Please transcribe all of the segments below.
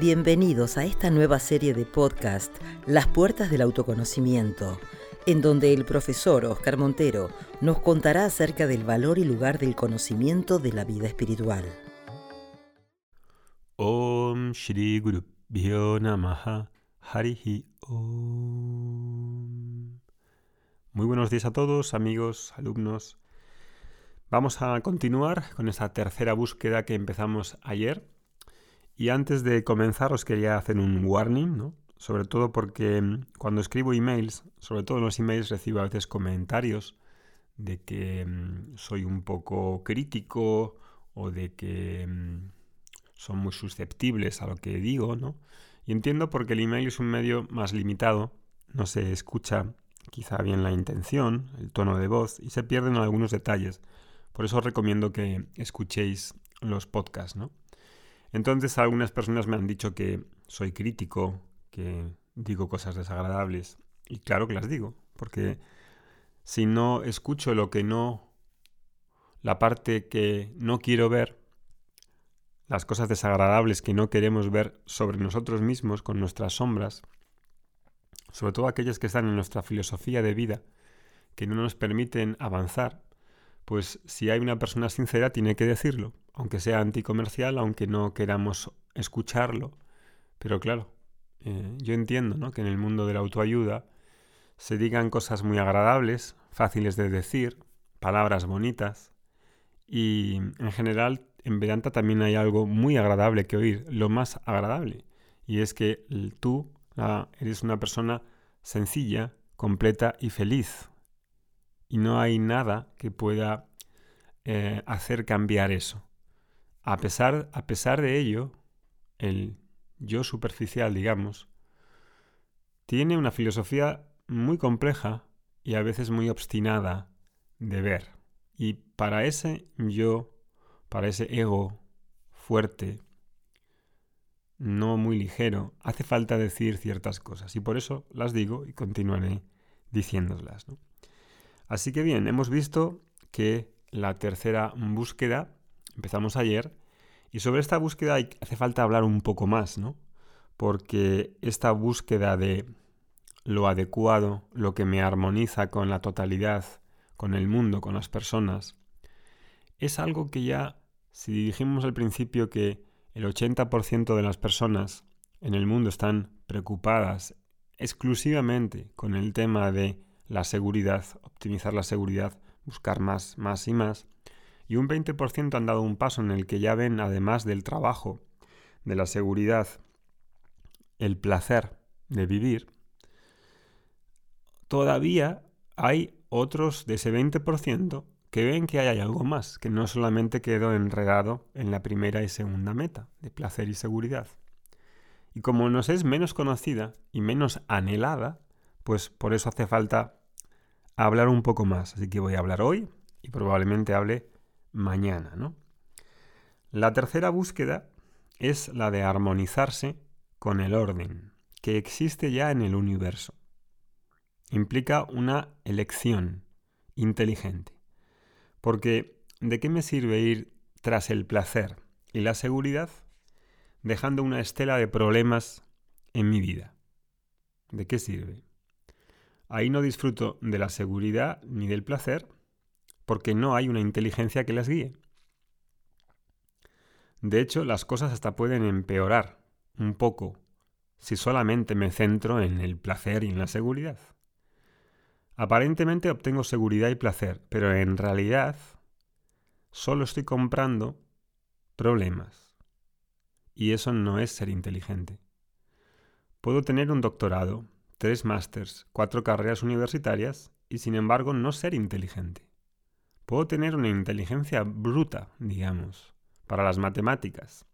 Bienvenidos a esta nueva serie de podcast, Las Puertas del Autoconocimiento, en donde el profesor Oscar Montero nos contará acerca del valor y lugar del conocimiento de la vida espiritual. Om Shri Guru Namaha Harihi Om. Muy buenos días a todos, amigos, alumnos. Vamos a continuar con esa tercera búsqueda que empezamos ayer y antes de comenzar os quería hacer un warning, ¿no? Sobre todo porque mm, cuando escribo emails, sobre todo en los emails recibo a veces comentarios de que mm, soy un poco crítico o de que mm, son muy susceptibles a lo que digo, ¿no? Y entiendo porque el email es un medio más limitado, no se escucha quizá bien la intención, el tono de voz y se pierden algunos detalles. Por eso os recomiendo que escuchéis los podcasts, ¿no? Entonces algunas personas me han dicho que soy crítico, que digo cosas desagradables. Y claro que las digo, porque si no escucho lo que no, la parte que no quiero ver, las cosas desagradables que no queremos ver sobre nosotros mismos con nuestras sombras, sobre todo aquellas que están en nuestra filosofía de vida, que no nos permiten avanzar, pues si hay una persona sincera tiene que decirlo aunque sea anticomercial, aunque no queramos escucharlo. Pero claro, eh, yo entiendo ¿no? que en el mundo de la autoayuda se digan cosas muy agradables, fáciles de decir, palabras bonitas, y en general en Vedanta también hay algo muy agradable que oír, lo más agradable, y es que tú eres una persona sencilla, completa y feliz, y no hay nada que pueda eh, hacer cambiar eso. A pesar, a pesar de ello, el yo superficial, digamos, tiene una filosofía muy compleja y a veces muy obstinada de ver. Y para ese yo, para ese ego fuerte, no muy ligero, hace falta decir ciertas cosas. Y por eso las digo y continuaré diciéndolas. Así que bien, hemos visto que la tercera búsqueda empezamos ayer, y sobre esta búsqueda hace falta hablar un poco más, ¿no? Porque esta búsqueda de lo adecuado, lo que me armoniza con la totalidad, con el mundo, con las personas, es algo que ya, si dijimos al principio que el 80% de las personas en el mundo están preocupadas exclusivamente con el tema de la seguridad, optimizar la seguridad, buscar más, más y más, y un 20% han dado un paso en el que ya ven, además del trabajo, de la seguridad, el placer de vivir, todavía hay otros de ese 20% que ven que hay algo más, que no solamente quedó enredado en la primera y segunda meta, de placer y seguridad. Y como nos es menos conocida y menos anhelada, pues por eso hace falta hablar un poco más. Así que voy a hablar hoy y probablemente hable mañana. ¿no? La tercera búsqueda es la de armonizarse con el orden que existe ya en el universo. Implica una elección inteligente. Porque ¿de qué me sirve ir tras el placer y la seguridad dejando una estela de problemas en mi vida? ¿De qué sirve? Ahí no disfruto de la seguridad ni del placer porque no hay una inteligencia que las guíe. De hecho, las cosas hasta pueden empeorar un poco si solamente me centro en el placer y en la seguridad. Aparentemente obtengo seguridad y placer, pero en realidad solo estoy comprando problemas. Y eso no es ser inteligente. Puedo tener un doctorado, tres másters, cuatro carreras universitarias y sin embargo no ser inteligente. Puedo tener una inteligencia bruta, digamos, para las matemáticas,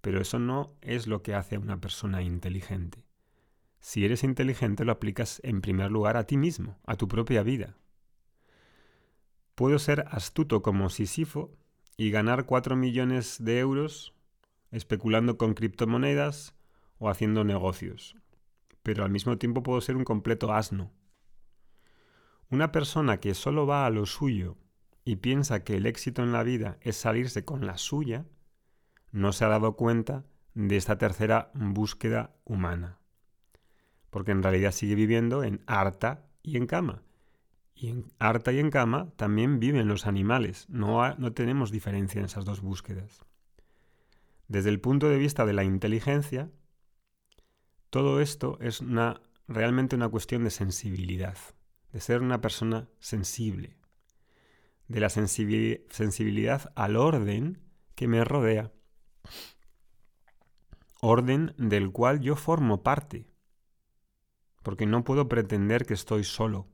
pero eso no es lo que hace a una persona inteligente. Si eres inteligente lo aplicas en primer lugar a ti mismo, a tu propia vida. Puedo ser astuto como Sisifo y ganar 4 millones de euros especulando con criptomonedas o haciendo negocios, pero al mismo tiempo puedo ser un completo asno. Una persona que solo va a lo suyo y piensa que el éxito en la vida es salirse con la suya, no se ha dado cuenta de esta tercera búsqueda humana. Porque en realidad sigue viviendo en harta y en cama. Y en harta y en cama también viven los animales. No, no tenemos diferencia en esas dos búsquedas. Desde el punto de vista de la inteligencia, todo esto es realmente una cuestión de sensibilidad, de ser una persona sensible, de la sensibilidad al orden que me rodea, orden del cual yo formo parte, porque no puedo pretender que estoy solo,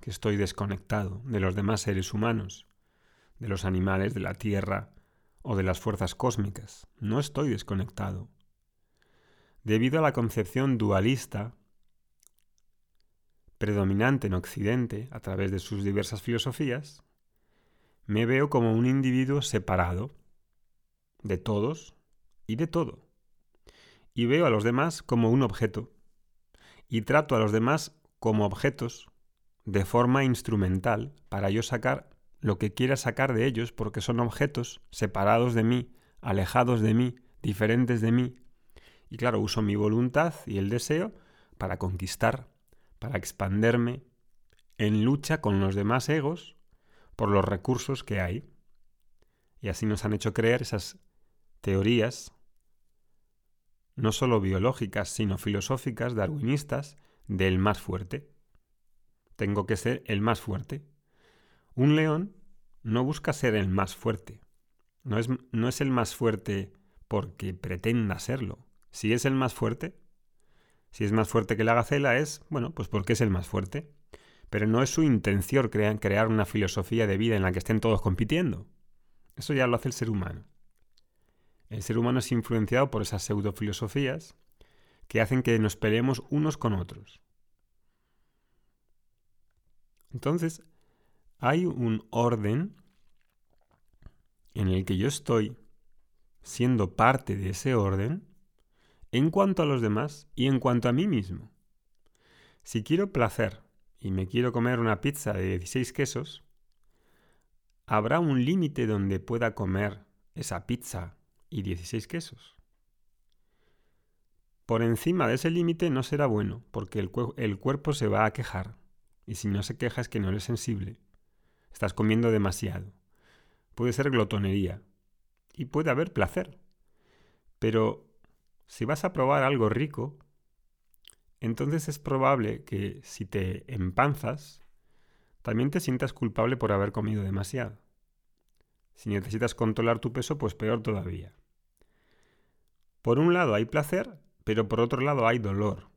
que estoy desconectado de los demás seres humanos, de los animales, de la tierra o de las fuerzas cósmicas. No estoy desconectado. Debido a la concepción dualista predominante en Occidente a través de sus diversas filosofías, me veo como un individuo separado de todos y de todo. Y veo a los demás como un objeto. Y trato a los demás como objetos de forma instrumental para yo sacar lo que quiera sacar de ellos porque son objetos separados de mí, alejados de mí, diferentes de mí. Y claro, uso mi voluntad y el deseo para conquistar, para expanderme en lucha con los demás egos por los recursos que hay. Y así nos han hecho creer esas teorías, no solo biológicas, sino filosóficas, darwinistas, del más fuerte. Tengo que ser el más fuerte. Un león no busca ser el más fuerte. No es, no es el más fuerte porque pretenda serlo. Si es el más fuerte, si es más fuerte que la gacela, es, bueno, pues porque es el más fuerte pero no es su intención crear una filosofía de vida en la que estén todos compitiendo. Eso ya lo hace el ser humano. El ser humano es influenciado por esas pseudofilosofías que hacen que nos peleemos unos con otros. Entonces, hay un orden en el que yo estoy siendo parte de ese orden en cuanto a los demás y en cuanto a mí mismo. Si quiero placer y me quiero comer una pizza de 16 quesos, ¿habrá un límite donde pueda comer esa pizza y 16 quesos? Por encima de ese límite no será bueno, porque el, cuerpo se va a quejar. Y si no se queja es que no eres sensible. Estás comiendo demasiado. Puede ser glotonería. Y puede haber placer. Pero si vas a probar algo rico, entonces es probable que si te empanzas, también te sientas culpable por haber comido demasiado. Si necesitas controlar tu peso, pues peor todavía. Por un lado hay placer, pero por otro lado hay dolor.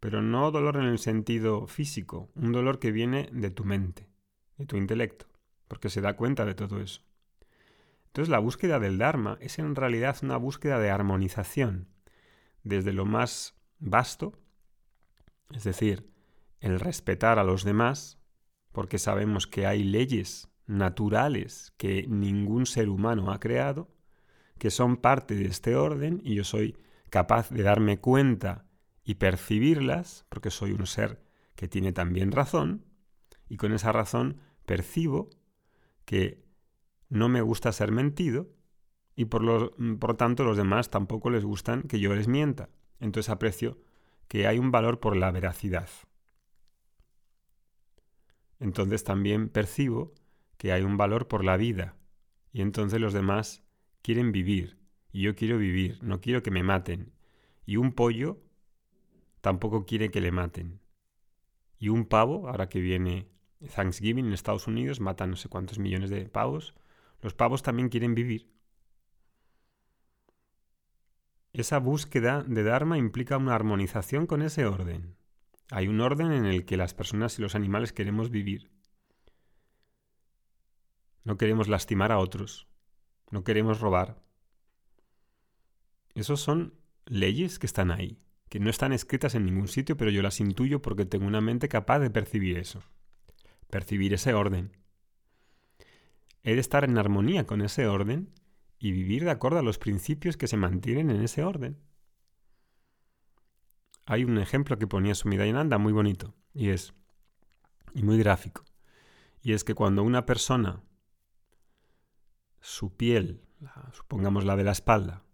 Pero no dolor en el sentido físico, un dolor que viene de tu mente, de tu intelecto, porque se da cuenta de todo eso. Entonces la búsqueda del Dharma es en realidad una búsqueda de armonización, desde lo más vasto es decir, el respetar a los demás, porque sabemos que hay leyes naturales que ningún ser humano ha creado, que son parte de este orden y yo soy capaz de darme cuenta y percibirlas, porque soy un ser que tiene también razón, y con esa razón percibo que no me gusta ser mentido y por, lo, por tanto los demás tampoco les gustan que yo les mienta. Entonces aprecio que hay un valor por la veracidad. Entonces también percibo que hay un valor por la vida. Y entonces los demás quieren vivir. Y yo quiero vivir, no quiero que me maten. Y un pollo tampoco quiere que le maten. Y un pavo, ahora que viene Thanksgiving en Estados Unidos, matan no sé cuántos millones de pavos. Los pavos también quieren vivir. Esa búsqueda de Dharma implica una armonización con ese orden. Hay un orden en el que las personas y los animales queremos vivir. No queremos lastimar a otros. No queremos robar. Esos son leyes que están ahí, que no están escritas en ningún sitio, pero yo las intuyo porque tengo una mente capaz de percibir eso. Percibir ese orden. He de estar en armonía con ese orden y vivir de acuerdo a los principios que se mantienen en ese orden. Hay un ejemplo que ponía Sumidayananda muy bonito y es y muy gráfico. Y es que cuando una persona su piel, supongamos la de la espalda,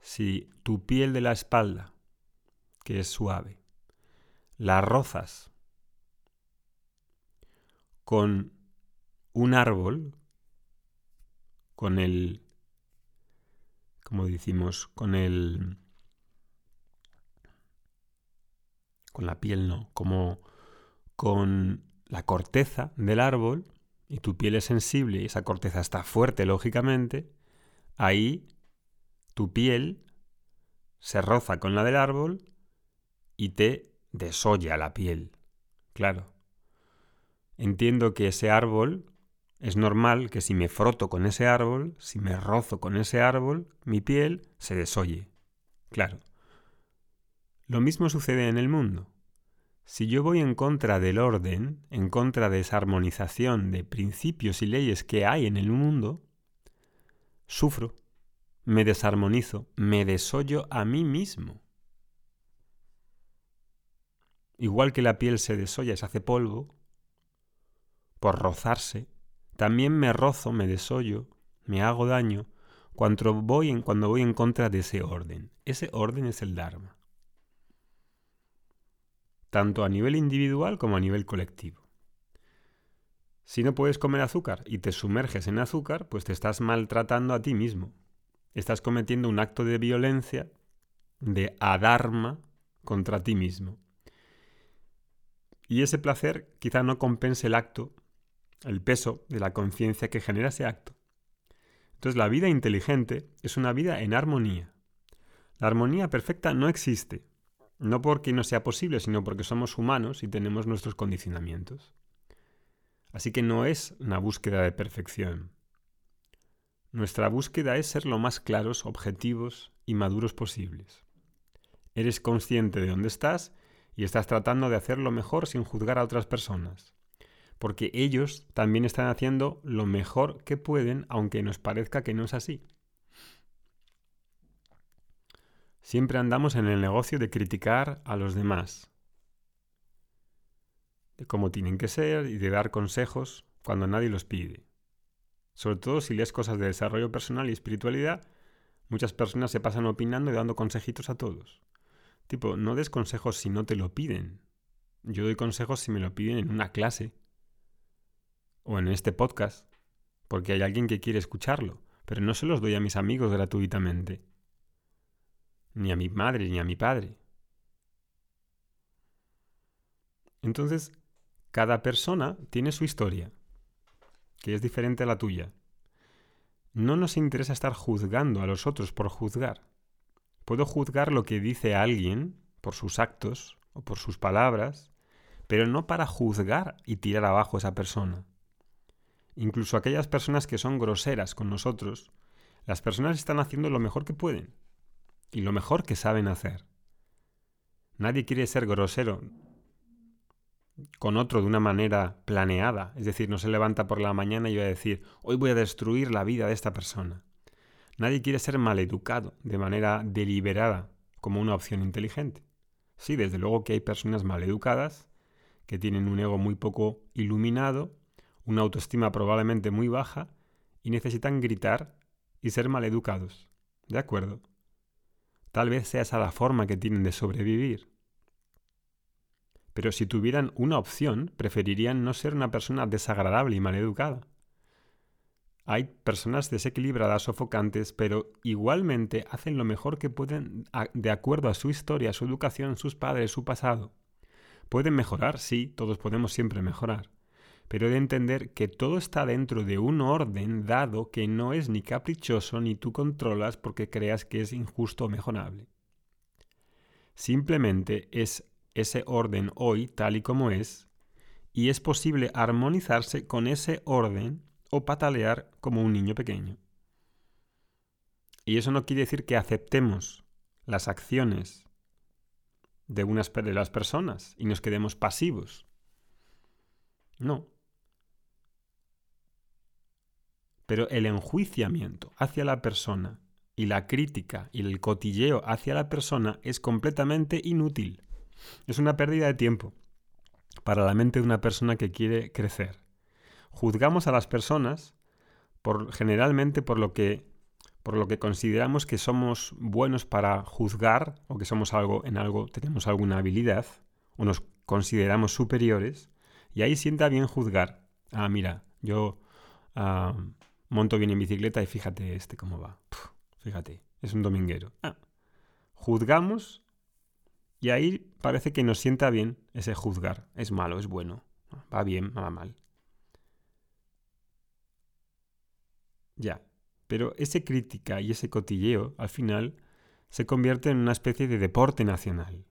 si tu piel de la espalda, que es suave, la rozas con un árbol, con el, como decimos, con el, con la piel no, como con la corteza del árbol, y tu piel es sensible y esa corteza está fuerte, lógicamente, ahí tu piel se roza con la del árbol y te desolla la piel. Claro. Entiendo que ese árbol es normal que si me froto con ese árbol, si me rozo con ese árbol, mi piel se desoye. Claro. Lo mismo sucede en el mundo. Si yo voy en contra del orden, en contra de esa armonización de principios y leyes que hay en el mundo, sufro, me desarmonizo, me desollo a mí mismo. Igual que la piel se desolla y se hace polvo, por rozarse, también me rozo, me desollo, me hago daño cuando voy en, cuando voy en contra de ese orden. Ese orden es el Dharma tanto a nivel individual como a nivel colectivo. Si no puedes comer azúcar y te sumerges en azúcar, pues te estás maltratando a ti mismo. Estás cometiendo un acto de violencia, de adharma contra ti mismo. Y ese placer quizá no compense el acto, el peso de la conciencia que genera ese acto. Entonces la vida inteligente es una vida en armonía. La armonía perfecta no existe, no porque no sea posible, sino porque somos humanos y tenemos nuestros condicionamientos. Así que no es una búsqueda de perfección. Nuestra búsqueda es ser lo más claros, objetivos y maduros posibles. Eres consciente de dónde estás y estás tratando de hacer lo mejor sin juzgar a otras personas. Porque ellos también están haciendo lo mejor que pueden, aunque nos parezca que no es así. Siempre andamos en el negocio de criticar a los demás, de cómo tienen que ser y de dar consejos cuando nadie los pide. Sobre todo si lees cosas de desarrollo personal y espiritualidad, muchas personas se pasan opinando y dando consejitos a todos. Tipo, no des consejos si no te lo piden. Yo doy consejos si me lo piden en una clase o en este podcast, porque hay alguien que quiere escucharlo, pero no se los doy a mis amigos gratuitamente ni a mi madre, ni a mi padre. Entonces, cada persona tiene su historia, que es diferente a la tuya. No nos interesa estar juzgando a los otros por juzgar. Puedo juzgar lo que dice alguien por sus actos o por sus palabras, pero no para juzgar y tirar abajo a esa persona. Incluso aquellas personas que son groseras con nosotros, las personas están haciendo lo mejor que pueden y lo mejor que saben hacer. Nadie quiere ser grosero con otro de una manera planeada, es decir, no se levanta por la mañana y va a decir, hoy voy a destruir la vida de esta persona. Nadie quiere ser maleducado de manera deliberada como una opción inteligente. Sí, desde luego que hay personas maleducadas que tienen un ego muy poco iluminado, una autoestima probablemente muy baja y necesitan gritar y ser maleducados. ¿De acuerdo? Tal vez sea esa la forma que tienen de sobrevivir. Pero si tuvieran una opción, preferirían no ser una persona desagradable y maleducada. Hay personas desequilibradas, sofocantes, pero igualmente hacen lo mejor que pueden de acuerdo a su historia, su educación, sus padres, su pasado. Pueden mejorar, sí, todos podemos siempre mejorar pero de entender que todo está dentro de un orden dado que no es ni caprichoso ni tú controlas porque creas que es injusto o mejorable. Simplemente es ese orden hoy tal y como es, y es posible armonizarse con ese orden o patalear como un niño pequeño. Y eso no quiere decir que aceptemos las acciones de unas de las personas y nos quedemos pasivos. No, Pero el enjuiciamiento hacia la persona y la crítica y el cotilleo hacia la persona es completamente inútil. Es una pérdida de tiempo para la mente de una persona que quiere crecer. Juzgamos a las personas por generalmente por lo que por lo que consideramos que somos buenos para juzgar o que somos algo en algo tenemos alguna habilidad o nos consideramos superiores y ahí sienta bien juzgar. Ah, mira, yo ah, monto bien en bicicleta y fíjate este cómo va. fíjate, es un dominguero. Ah, juzgamos y ahí parece que nos sienta bien ese juzgar. Es malo, es bueno. Va bien, va mal. Ya. Pero ese crítica y ese cotilleo, al final, se convierte en una especie de deporte nacional.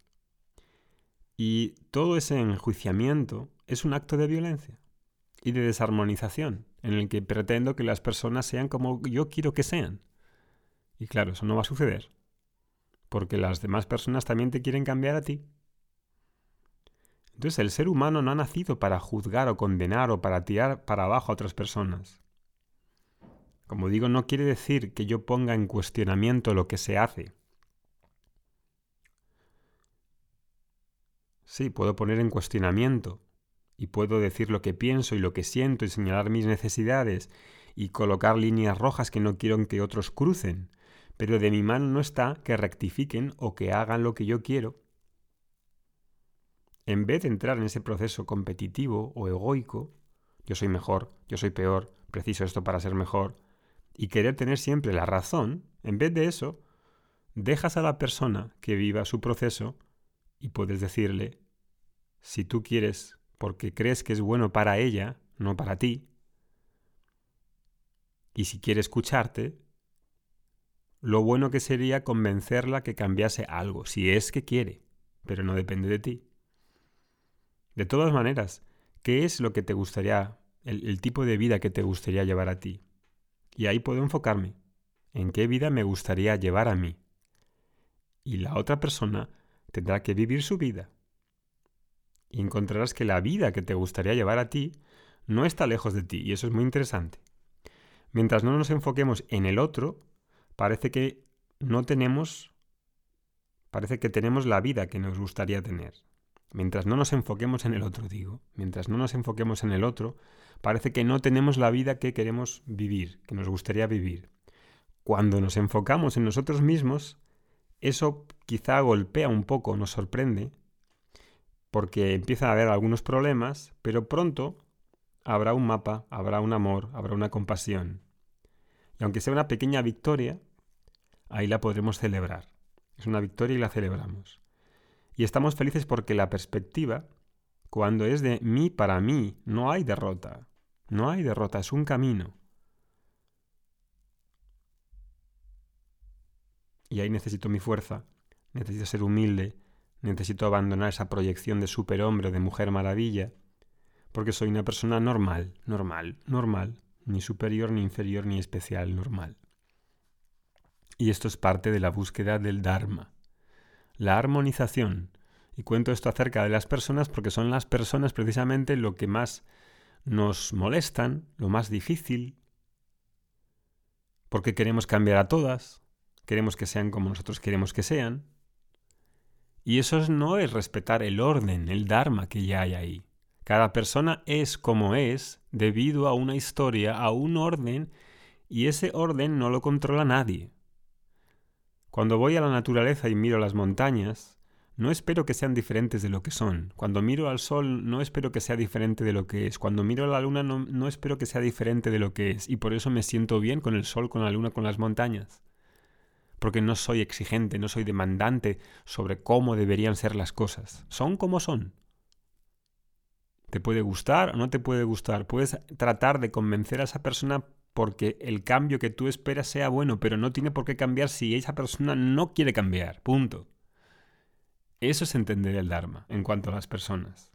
Y todo ese enjuiciamiento es un acto de violencia y de desarmonización, en el que pretendo que las personas sean como yo quiero que sean. Y claro, eso no va a suceder, porque las demás personas también te quieren cambiar a ti. Entonces el ser humano no ha nacido para juzgar o condenar o para tirar para abajo a otras personas. Como digo, no quiere decir que yo ponga en cuestionamiento lo que se hace. Sí, puedo poner en cuestionamiento y puedo decir lo que pienso y lo que siento y señalar mis necesidades y colocar líneas rojas que no quiero que otros crucen, pero de mi mano no está que rectifiquen o que hagan lo que yo quiero. En vez de entrar en ese proceso competitivo o egoico, yo soy mejor, yo soy peor, preciso esto para ser mejor, y querer tener siempre la razón, en vez de eso, dejas a la persona que viva su proceso y puedes decirle, si tú quieres, porque crees que es bueno para ella, no para ti, y si quiere escucharte, lo bueno que sería convencerla que cambiase algo, si es que quiere, pero no depende de ti. De todas maneras, ¿qué es lo que te gustaría, el, el tipo de vida que te gustaría llevar a ti? Y ahí puedo enfocarme. ¿En qué vida me gustaría llevar a mí? Y la otra persona tendrá que vivir su vida. Y encontrarás que la vida que te gustaría llevar a ti no está lejos de ti, y eso es muy interesante. Mientras no nos enfoquemos en el otro, parece que no tenemos, parece que tenemos la vida que nos gustaría tener. Mientras no nos enfoquemos en el otro, digo, mientras no nos enfoquemos en el otro, parece que no tenemos la vida que queremos vivir, que nos gustaría vivir. Cuando nos enfocamos en nosotros mismos, eso quizá golpea un poco, nos sorprende, porque empieza a haber algunos problemas, pero pronto habrá un mapa, habrá un amor, habrá una compasión. Y aunque sea una pequeña victoria, ahí la podremos celebrar. Es una victoria y la celebramos. Y estamos felices porque la perspectiva, cuando es de mí para mí, no hay derrota. No hay derrota, es un camino. Y ahí necesito mi fuerza, necesito ser humilde, necesito abandonar esa proyección de superhombre o de mujer maravilla, porque soy una persona normal, normal, normal, ni superior, ni inferior, ni especial, normal. Y esto es parte de la búsqueda del Dharma. La armonización. Y cuento esto acerca de las personas porque son las personas precisamente lo que más nos molestan, lo más difícil, porque queremos cambiar a todas, queremos que sean como nosotros queremos que sean. Y eso no es respetar el orden, el Dharma que ya hay ahí. Cada persona es como es debido a una historia, a un orden, y ese orden no lo controla nadie. Cuando voy a la naturaleza y miro las montañas, no espero que sean diferentes de lo que son. Cuando miro al sol no espero que sea diferente de lo que es. Cuando miro a la luna no, espero que sea diferente de lo que es. Y por eso me siento bien con el sol, con la luna, con las montañas. Porque no soy exigente, no soy demandante sobre cómo deberían ser las cosas. Son como son. Te puede gustar o no te puede gustar. Puedes tratar de convencer a esa persona porque el cambio que tú esperas sea bueno, pero no tiene por qué cambiar si esa persona no quiere cambiar. Punto. Eso es entender el Dharma en cuanto a las personas.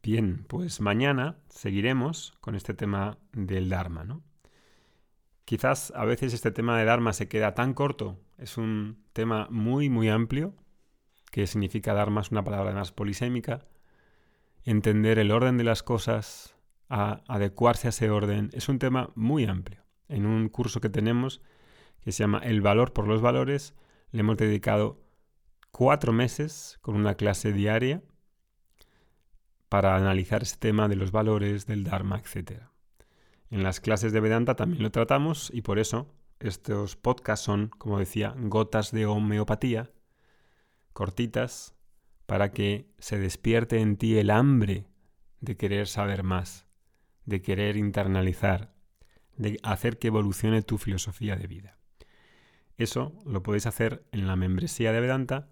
Bien, pues mañana seguiremos con este tema del Dharma, ¿no? Quizás a veces este tema de Dharma se queda tan corto, es un tema muy, muy amplio, que significa Dharma es una palabra más polisémica, entender el orden de las cosas, a adecuarse a ese orden, es un tema muy amplio. En un curso que tenemos que se llama El valor por los valores, le hemos dedicado cuatro meses con una clase diaria para analizar ese tema de los valores, del Dharma, etc. En las clases de Vedanta también lo tratamos y por eso estos podcasts son, como decía, gotas de homeopatía, cortitas, para que se despierte en ti el hambre de querer saber más, de querer internalizar, de hacer que evolucione tu filosofía de vida. Eso lo podéis hacer en la membresía de Vedanta,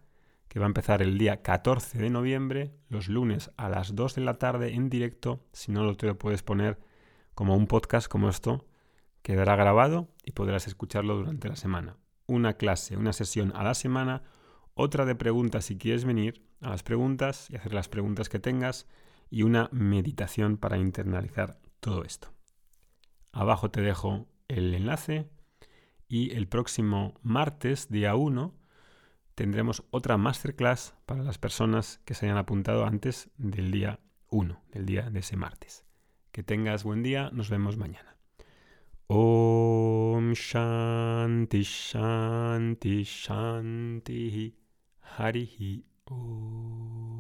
que va a empezar el día 14 de noviembre, los lunes a las 2 de la tarde en directo. Si no, lo te lo puedes poner como un podcast como esto, quedará grabado y podrás escucharlo durante la semana. Una clase, una sesión a la semana, otra de preguntas si quieres venir a las preguntas y hacer las preguntas que tengas y una meditación para internalizar todo esto. Abajo te dejo el enlace y el próximo martes, día 1, tendremos otra masterclass para las personas que se hayan apuntado antes del día 1, del día de ese martes. Que tengas buen día, nos vemos mañana. Om Shanti Shanti Shanti Harihi Om.